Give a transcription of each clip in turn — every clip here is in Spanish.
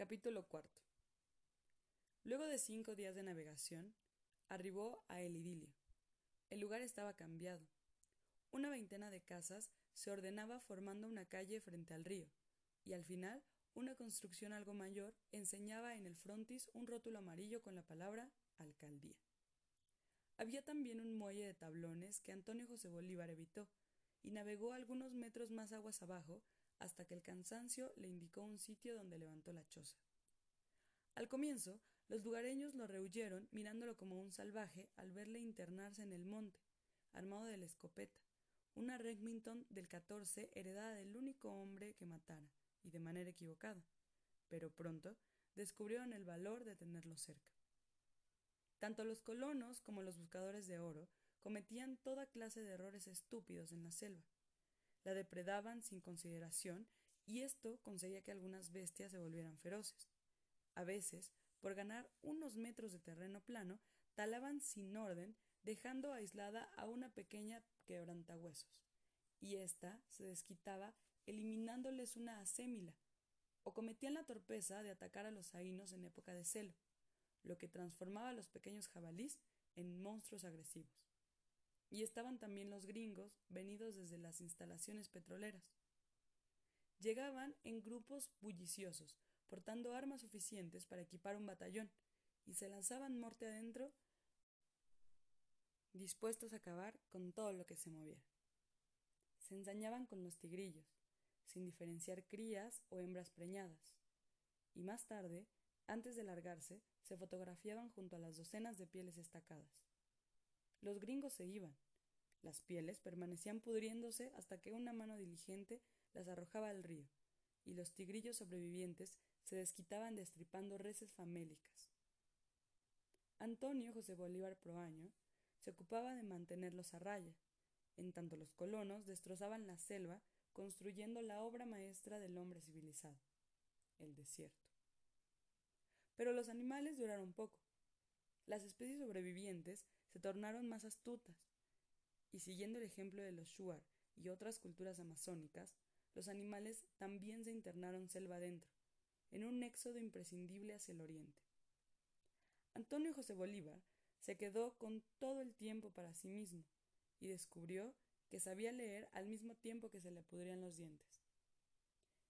Capítulo cuarto. Luego de cinco días de navegación, arribó a el idilio. El lugar estaba cambiado. Una veintena de casas se ordenaba formando una calle frente al río, y al final una construcción algo mayor enseñaba en el frontis un rótulo amarillo con la palabra alcaldía. Había también un muelle de tablones que Antonio José Bolívar evitó, y navegó algunos metros más aguas abajo hasta que el cansancio le indicó un sitio donde levantó la choza. Al comienzo, los lugareños lo rehuyeron mirándolo como un salvaje al verle internarse en el monte, armado de la escopeta, una Remington del 14 heredada del único hombre que matara, y de manera equivocada, pero pronto descubrieron el valor de tenerlo cerca. Tanto los colonos como los buscadores de oro cometían toda clase de errores estúpidos en la selva. La depredaban sin consideración y esto conseguía que algunas bestias se volvieran feroces. A veces, por ganar unos metros de terreno plano, talaban sin orden, dejando aislada a una pequeña quebrantahuesos, y ésta se desquitaba eliminándoles una asémila, o cometían la torpeza de atacar a los aínos en época de celo, lo que transformaba a los pequeños jabalís en monstruos agresivos. Y estaban también los gringos, venidos desde las instalaciones petroleras. Llegaban en grupos bulliciosos, portando armas suficientes para equipar un batallón, y se lanzaban morte adentro, dispuestos a acabar con todo lo que se moviera. Se ensañaban con los tigrillos, sin diferenciar crías o hembras preñadas, y más tarde, antes de largarse, se fotografiaban junto a las docenas de pieles estacadas. Los gringos se iban. Las pieles permanecían pudriéndose hasta que una mano diligente las arrojaba al río, y los tigrillos sobrevivientes se desquitaban destripando reses famélicas. Antonio José Bolívar Proaño se ocupaba de mantenerlos a raya, en tanto los colonos destrozaban la selva construyendo la obra maestra del hombre civilizado, el desierto. Pero los animales duraron poco. Las especies sobrevivientes se tornaron más astutas, y siguiendo el ejemplo de los Shuar y otras culturas amazónicas, los animales también se internaron selva adentro, en un éxodo imprescindible hacia el oriente. Antonio José Bolívar se quedó con todo el tiempo para sí mismo y descubrió que sabía leer al mismo tiempo que se le pudrían los dientes.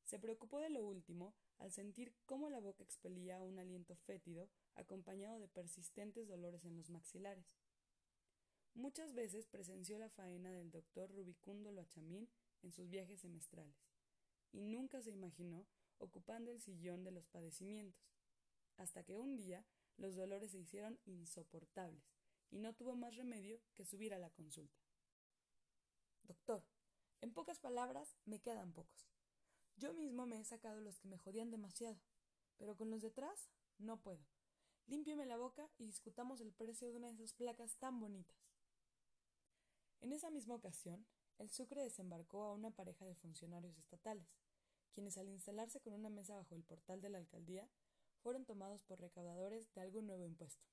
Se preocupó de lo último al sentir cómo la boca expelía un aliento fétido acompañado de persistentes dolores en los maxilares. Muchas veces presenció la faena del doctor Rubicundo Loachamín en sus viajes semestrales, y nunca se imaginó ocupando el sillón de los padecimientos, hasta que un día los dolores se hicieron insoportables, y no tuvo más remedio que subir a la consulta. Doctor, en pocas palabras, me quedan pocos. Yo mismo me he sacado los que me jodían demasiado, pero con los detrás no puedo. Límpieme la boca y discutamos el precio de una de esas placas tan bonitas. En esa misma ocasión, el Sucre desembarcó a una pareja de funcionarios estatales, quienes al instalarse con una mesa bajo el portal de la alcaldía fueron tomados por recaudadores de algún nuevo impuesto.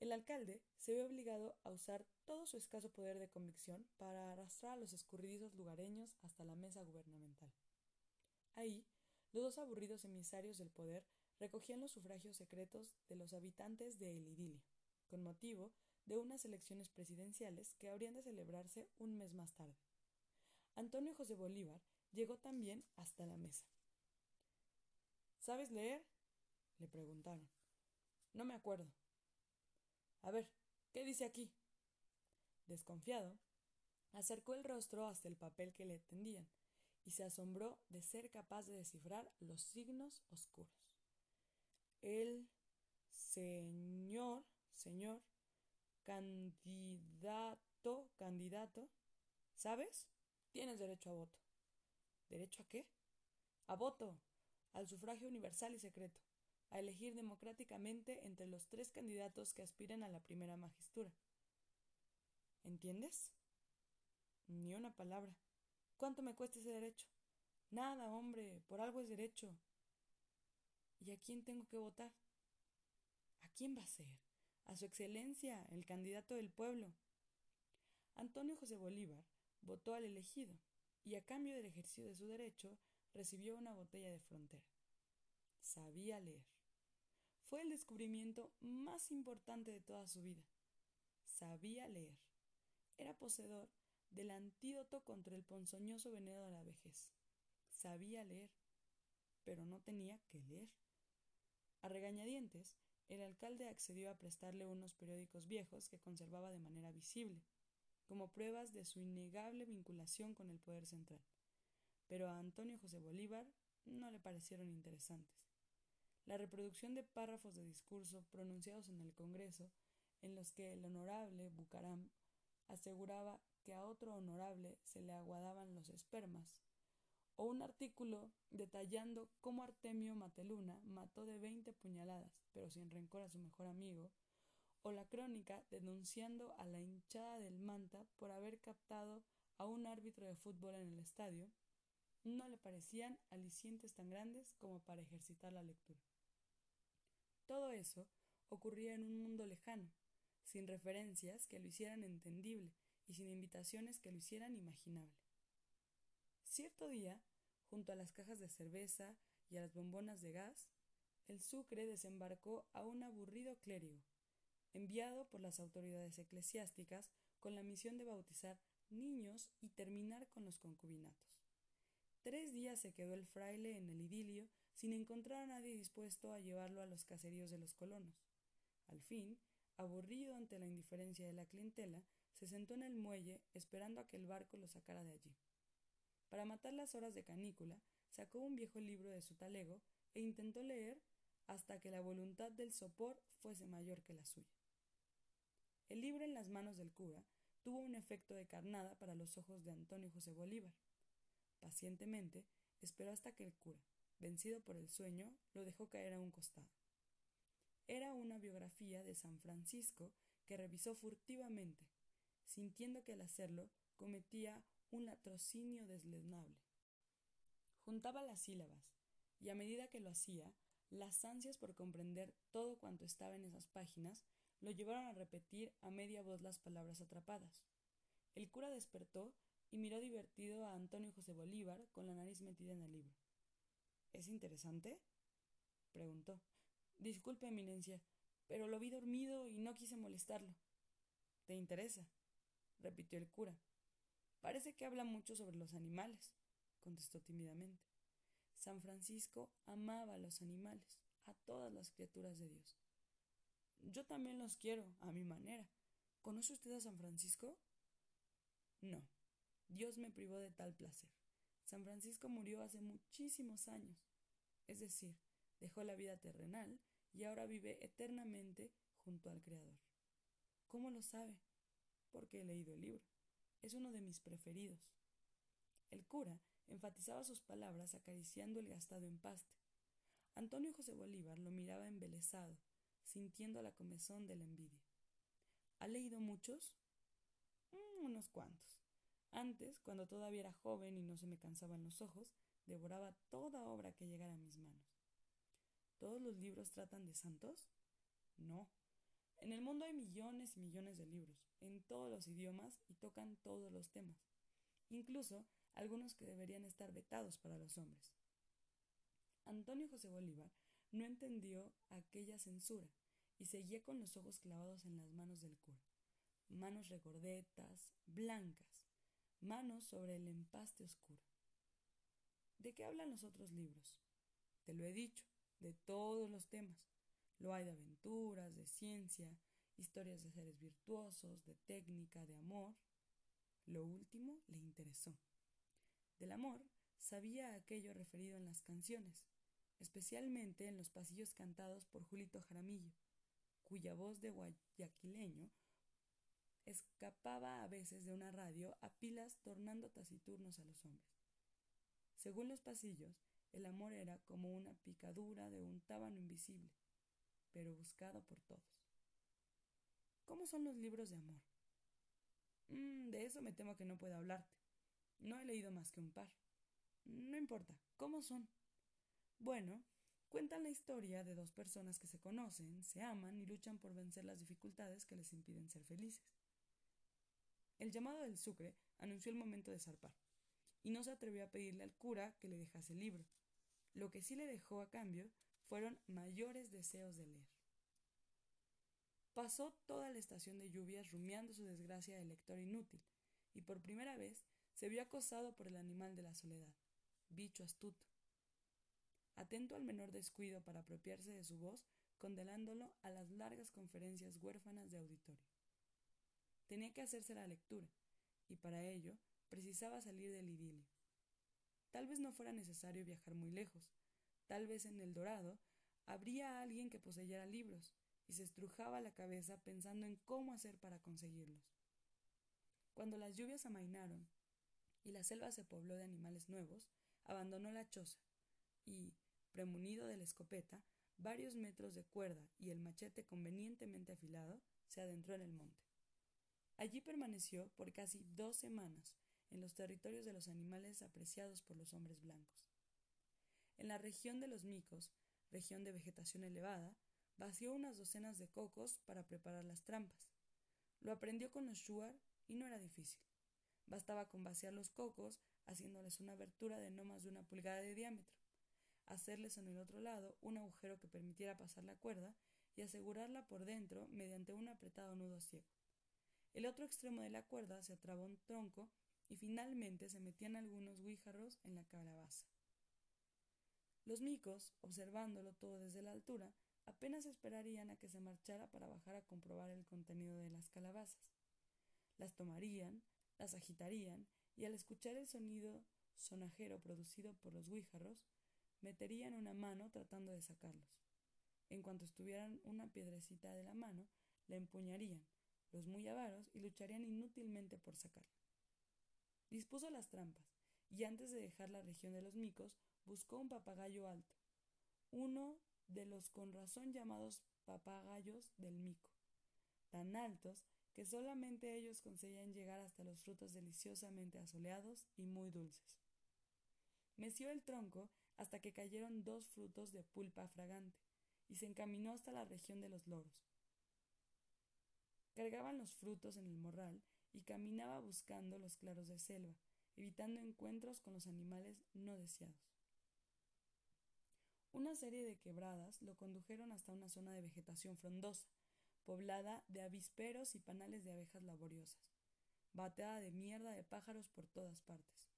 El alcalde se ve obligado a usar todo su escaso poder de convicción para arrastrar a los escurridizos lugareños hasta la mesa gubernamental. Ahí, los dos aburridos emisarios del poder recogían los sufragios secretos de los habitantes de El Idilio, con motivo de unas elecciones presidenciales que habrían de celebrarse un mes más tarde. Antonio José Bolívar llegó también hasta la mesa. ¿Sabes leer? le preguntaron. No me acuerdo. A ver, ¿qué dice aquí? Desconfiado, acercó el rostro hasta el papel que le tendían y se asombró de ser capaz de descifrar los signos oscuros. El señor, señor, candidato, candidato, ¿sabes? Tienes derecho a voto. ¿Derecho a qué? A voto, al sufragio universal y secreto a elegir democráticamente entre los tres candidatos que aspiran a la primera magistura. ¿Entiendes? Ni una palabra. ¿Cuánto me cuesta ese derecho? Nada, hombre, por algo es derecho. ¿Y a quién tengo que votar? ¿A quién va a ser? A su excelencia, el candidato del pueblo. Antonio José Bolívar votó al elegido y a cambio del ejercicio de su derecho recibió una botella de frontera. sabía leer. Fue el descubrimiento más importante de toda su vida. Sabía leer. Era poseedor del antídoto contra el ponzoñoso veneno de la vejez. Sabía leer, pero no tenía que leer. A regañadientes, el alcalde accedió a prestarle unos periódicos viejos que conservaba de manera visible, como pruebas de su innegable vinculación con el poder central. Pero a Antonio José Bolívar no le parecieron interesantes. La reproducción de párrafos de discurso pronunciados en el Congreso, en los que el honorable Bucaram aseguraba que a otro honorable se le aguadaban los espermas, o un artículo detallando cómo Artemio Mateluna mató de veinte puñaladas, pero sin rencor a su mejor amigo, o la crónica denunciando a la hinchada del Manta por haber captado a un árbitro de fútbol en el estadio, no le parecían alicientes tan grandes como para ejercitar la lectura. Todo eso ocurría en un mundo lejano, sin referencias que lo hicieran entendible y sin invitaciones que lo hicieran imaginable. Cierto día, junto a las cajas de cerveza y a las bombonas de gas, el Sucre desembarcó a un aburrido clérigo, enviado por las autoridades eclesiásticas con la misión de bautizar niños y terminar con los concubinatos. Tres días se quedó el fraile en el idilio sin encontrar a nadie dispuesto a llevarlo a los caseríos de los colonos. Al fin, aburrido ante la indiferencia de la clientela, se sentó en el muelle esperando a que el barco lo sacara de allí. Para matar las horas de canícula, sacó un viejo libro de su talego e intentó leer hasta que la voluntad del sopor fuese mayor que la suya. El libro en las manos del cura tuvo un efecto de carnada para los ojos de Antonio José Bolívar. Pacientemente esperó hasta que el cura, vencido por el sueño, lo dejó caer a un costado. Era una biografía de San Francisco que revisó furtivamente, sintiendo que al hacerlo cometía un latrocinio deslenable. Juntaba las sílabas, y a medida que lo hacía, las ansias por comprender todo cuanto estaba en esas páginas lo llevaron a repetir a media voz las palabras atrapadas. El cura despertó y miró divertido a Antonio José Bolívar con la nariz metida en el libro. ¿Es interesante? preguntó. Disculpe, Eminencia, pero lo vi dormido y no quise molestarlo. ¿Te interesa? repitió el cura, Parece que habla mucho sobre los animales, contestó tímidamente. San Francisco amaba a los animales, a todas las criaturas de Dios. Yo también los quiero, a mi manera. ¿Conoce usted a San Francisco? No. Dios me privó de tal placer. San Francisco murió hace muchísimos años. Es decir, dejó la vida terrenal y ahora vive eternamente junto al Creador. ¿Cómo lo sabe? Porque he leído el libro es uno de mis preferidos. El cura enfatizaba sus palabras acariciando el gastado empaste. Antonio José Bolívar lo miraba embelesado, sintiendo la comezón de la envidia. ¿Ha leído muchos? Mm, unos cuantos. Antes, cuando todavía era joven y no se me cansaban los ojos, devoraba toda obra que llegara a mis manos. ¿Todos los libros tratan de santos? No, en el mundo hay millones y millones de libros, en todos los idiomas y tocan todos los temas, incluso algunos que deberían estar vetados para los hombres. Antonio José Bolívar no entendió aquella censura y seguía con los ojos clavados en las manos del cura, manos regordetas, blancas, manos sobre el empaste oscuro. ¿De qué hablan los otros libros? Te lo he dicho, de todos los temas. Lo hay de aventuras, de ciencia, historias de seres virtuosos, de técnica, de amor. Lo último le interesó. Del amor sabía aquello referido en las canciones, especialmente en los pasillos cantados por Julito Jaramillo, cuya voz de guayaquileño escapaba a veces de una radio a pilas tornando taciturnos a los hombres. Según los pasillos, el amor era como una picadura de un tábano invisible, pero buscado por todos. ¿Cómo son los libros de amor? Mm, de eso me temo que no puedo hablarte. No he leído más que un par. No importa, ¿cómo son? Bueno, cuentan la historia de dos personas que se conocen, se aman y luchan por vencer las dificultades que les impiden ser felices. El llamado del Sucre anunció el momento de zarpar, y no se atrevió a pedirle al cura que le dejase el libro. Lo que sí le dejó a cambio fueron mayores deseos de leer. Pasó toda la estación de lluvias rumiando su desgracia de lector inútil, y por primera vez se vio acosado por el animal de la soledad, bicho astuto. Atento al menor descuido para apropiarse de su voz, condenándolo a las largas conferencias huérfanas de auditorio. Tenía que hacerse la lectura, y para ello precisaba salir del idilio. Tal vez no fuera necesario viajar muy lejos, tal vez en el Dorado habría alguien que poseyera libros, y se estrujaba la cabeza pensando en cómo hacer para conseguirlos. Cuando las lluvias amainaron y la selva se pobló de animales nuevos, abandonó la choza y, premunido de la escopeta, varios metros de cuerda y el machete convenientemente afilado, se adentró en el monte. Allí permaneció por casi dos semanas en los territorios de los animales apreciados por los hombres blancos. En la región de los micos, región de vegetación elevada, vació unas docenas de cocos para preparar las trampas. Lo aprendió con los shuar y no era difícil. Bastaba con vaciar los cocos, haciéndoles una abertura de no más de una pulgada de diámetro, hacerles en el otro lado un agujero que permitiera pasar la cuerda y asegurarla por dentro mediante un apretado nudo ciego. El otro extremo de la cuerda se atraba un tronco y finalmente se metían algunos guijarros en la calabaza. Los micos, observándolo todo desde la altura, apenas esperarían a que se marchara para bajar a comprobar el contenido de las calabazas. Las tomarían, las agitarían y al escuchar el sonido sonajero producido por los guijarros, meterían una mano tratando de sacarlos. En cuanto estuvieran una piedrecita de la mano, la empuñarían, los muy avaros, y lucharían inútilmente por sacarla. Dispuso las trampas, y antes de dejar la región de los micos, buscó un papagayo alto, uno de los con razón llamados papagayos del mico, tan altos que solamente ellos conseguían llegar hasta los frutos deliciosamente asoleados y muy dulces. Meció el tronco hasta que cayeron dos frutos de pulpa fragante, y se encaminó hasta la región de los loros. Cargaban los frutos en el morral y caminaba buscando los claros de selva, evitando encuentros con los animales no deseados. Una serie de quebradas lo condujeron hasta una zona de vegetación frondosa, poblada de avisperos y panales de abejas laboriosas, bateada de mierda de pájaros por todas partes.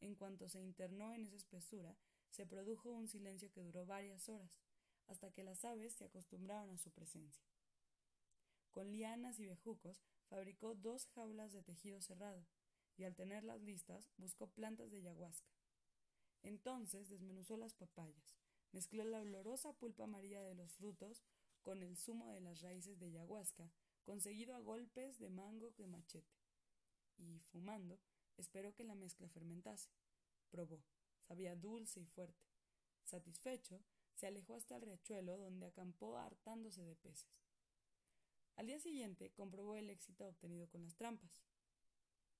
En cuanto se internó en esa espesura, se produjo un silencio que duró varias horas, hasta que las aves se acostumbraron a su presencia. Con lianas y bejucos fabricó dos jaulas de tejido cerrado, y al tenerlas listas buscó plantas de ayahuasca. Entonces desmenuzó las papayas, mezcló la olorosa pulpa amarilla de los frutos con el zumo de las raíces de ayahuasca, conseguido a golpes de mango de machete. Y, fumando, esperó que la mezcla fermentase. Probó. Sabía dulce y fuerte. Satisfecho, se alejó hasta el riachuelo, donde acampó hartándose de peces. Al día siguiente comprobó el éxito obtenido con las trampas.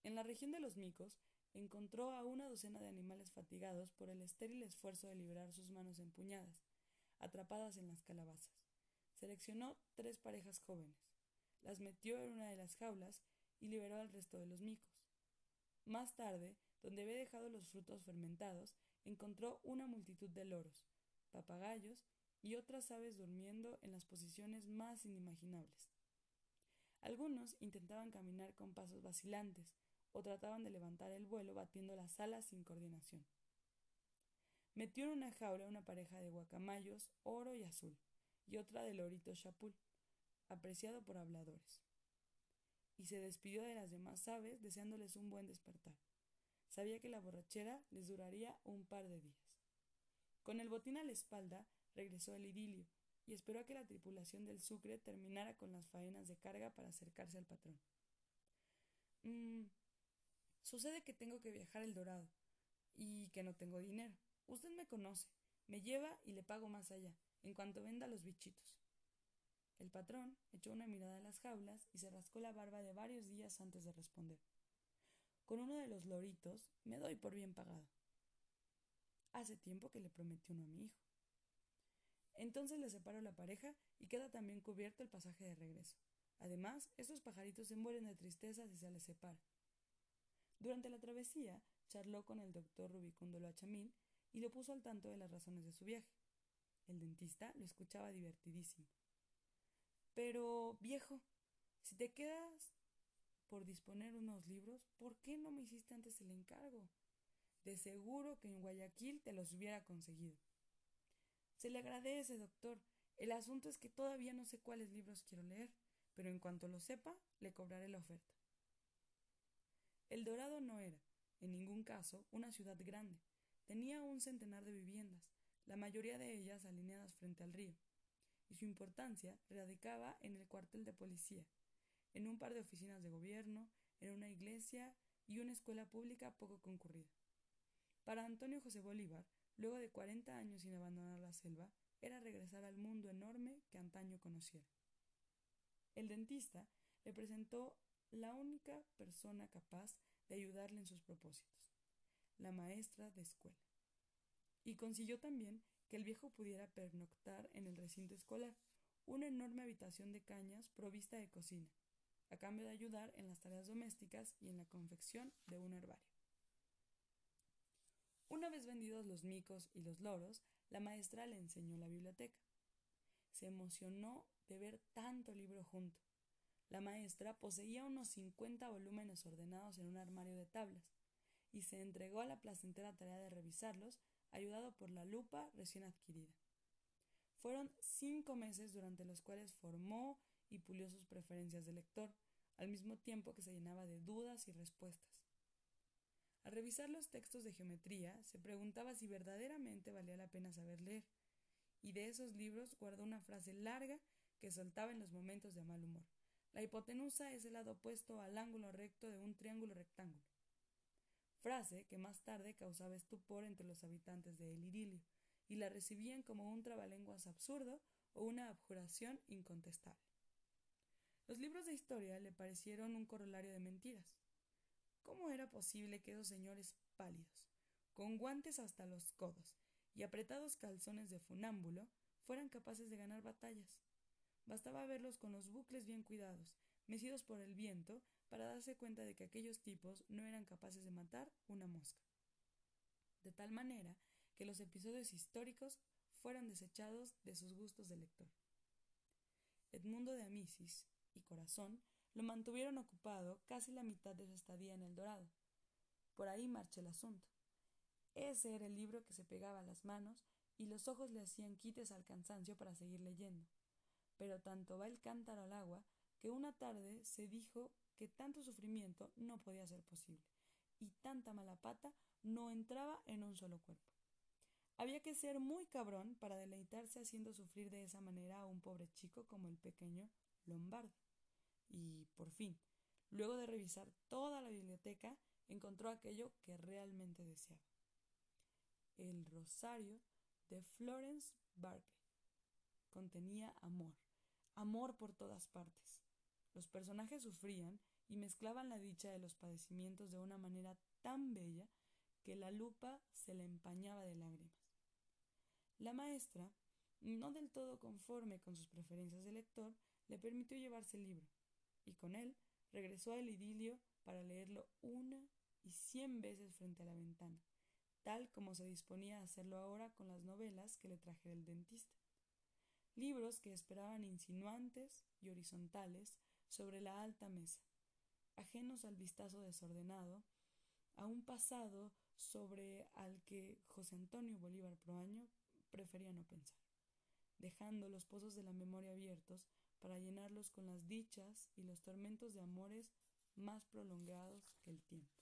En la región de los micos encontró a una docena de animales fatigados por el estéril esfuerzo de liberar sus manos empuñadas, atrapadas en las calabazas. Seleccionó tres parejas jóvenes, las metió en una de las jaulas y liberó al resto de los micos. Más tarde, donde había dejado los frutos fermentados, encontró una multitud de loros, papagayos y otras aves durmiendo en las posiciones más inimaginables. Algunos intentaban caminar con pasos vacilantes o trataban de levantar el vuelo batiendo las alas sin coordinación. Metió en una jaula una pareja de guacamayos oro y azul y otra de lorito chapul, apreciado por habladores. Y se despidió de las demás aves deseándoles un buen despertar. Sabía que la borrachera les duraría un par de días. Con el botín a la espalda, regresó al idilio y esperó a que la tripulación del Sucre terminara con las faenas de carga para acercarse al patrón. Sucede que tengo que viajar el Dorado y que no tengo dinero. Usted me conoce, me lleva y le pago más allá en cuanto venda los bichitos. El patrón echó una mirada a las jaulas y se rascó la barba de varios días antes de responder. Con uno de los loritos me doy por bien pagado. Hace tiempo que le prometí uno a mi hijo. Entonces le separo la pareja y queda también cubierto el pasaje de regreso. Además, estos pajaritos se mueren de tristeza si se les separa. Durante la travesía, charló con el doctor Rubicundo Loachamil y lo puso al tanto de las razones de su viaje. El dentista lo escuchaba divertidísimo. Pero, viejo, si te quedas por disponer unos libros, ¿por qué no me hiciste antes el encargo? De seguro que en Guayaquil te los hubiera conseguido. Se le agradece, doctor. El asunto es que todavía no sé cuáles libros quiero leer, pero en cuanto lo sepa, le cobraré la oferta. El Dorado no era, en ningún caso, una ciudad grande. Tenía un centenar de viviendas, la mayoría de ellas alineadas frente al río, y su importancia radicaba en el cuartel de policía, en un par de oficinas de gobierno, en una iglesia y una escuela pública poco concurrida. Para Antonio José Bolívar, luego de cuarenta años sin abandonar la selva, era regresar al mundo enorme que antaño conociera. El dentista le presentó la única persona capaz de ayudarle en sus propósitos, la maestra de escuela. Y consiguió también que el viejo pudiera pernoctar en el recinto escolar, una enorme habitación de cañas provista de cocina, a cambio de ayudar en las tareas domésticas y en la confección de un herbario. Una vez vendidos los micos y los loros, la maestra le enseñó la biblioteca. Se emocionó de ver tanto libro junto. La maestra poseía unos cincuenta volúmenes ordenados en un armario de tablas, y se entregó a la placentera tarea de revisarlos, ayudado por la lupa recién adquirida. Fueron cinco meses durante los cuales formó y pulió sus preferencias de lector, al mismo tiempo que se llenaba de dudas y respuestas. Al revisar los textos de geometría, se preguntaba si verdaderamente valía la pena saber leer, y de esos libros guardó una frase larga que soltaba en los momentos de mal humor. La hipotenusa es el lado opuesto al ángulo recto de un triángulo rectángulo. Frase que más tarde causaba estupor entre los habitantes de El Idilio, y la recibían como un trabalenguas absurdo o una abjuración incontestable. Los libros de historia le parecieron un corolario de mentiras. ¿Cómo era posible que esos señores pálidos, con guantes hasta los codos y apretados calzones de funámbulo, fueran capaces de ganar batallas? Bastaba verlos con los bucles bien cuidados, mecidos por el viento, para darse cuenta de que aquellos tipos no eran capaces de matar una mosca. De tal manera que los episodios históricos fueron desechados de sus gustos de lector. Edmundo de Amicis y Corazón lo mantuvieron ocupado casi la mitad de su estadía en el Dorado. Por ahí marcha el asunto. Ese era el libro que se pegaba a las manos y los ojos le hacían quites al cansancio para seguir leyendo. Pero tanto va el cántaro al agua que una tarde se dijo que tanto sufrimiento no podía ser posible, y tanta mala pata no entraba en un solo cuerpo. Había que ser muy cabrón para deleitarse haciendo sufrir de esa manera a un pobre chico como el pequeño Lombardo. Y, por fin, luego de revisar toda la biblioteca, encontró aquello que realmente deseaba. El rosario de Florence Barkley contenía amor, amor por todas partes. Los personajes sufrían y mezclaban la dicha de los padecimientos de una manera tan bella que la lupa se le empañaba de lágrimas. La maestra, no del todo conforme con sus preferencias de lector, le permitió llevarse el libro, y con él regresó al idilio para leerlo una y cien veces frente a la ventana, tal como se disponía a hacerlo ahora con las novelas que le trajera el dentista libros que esperaban insinuantes y horizontales sobre la alta mesa, ajenos al vistazo desordenado, a un pasado sobre al que José Antonio Bolívar Proaño prefería no pensar, dejando los pozos de la memoria abiertos para llenarlos con las dichas y los tormentos de amores más prolongados que el tiempo.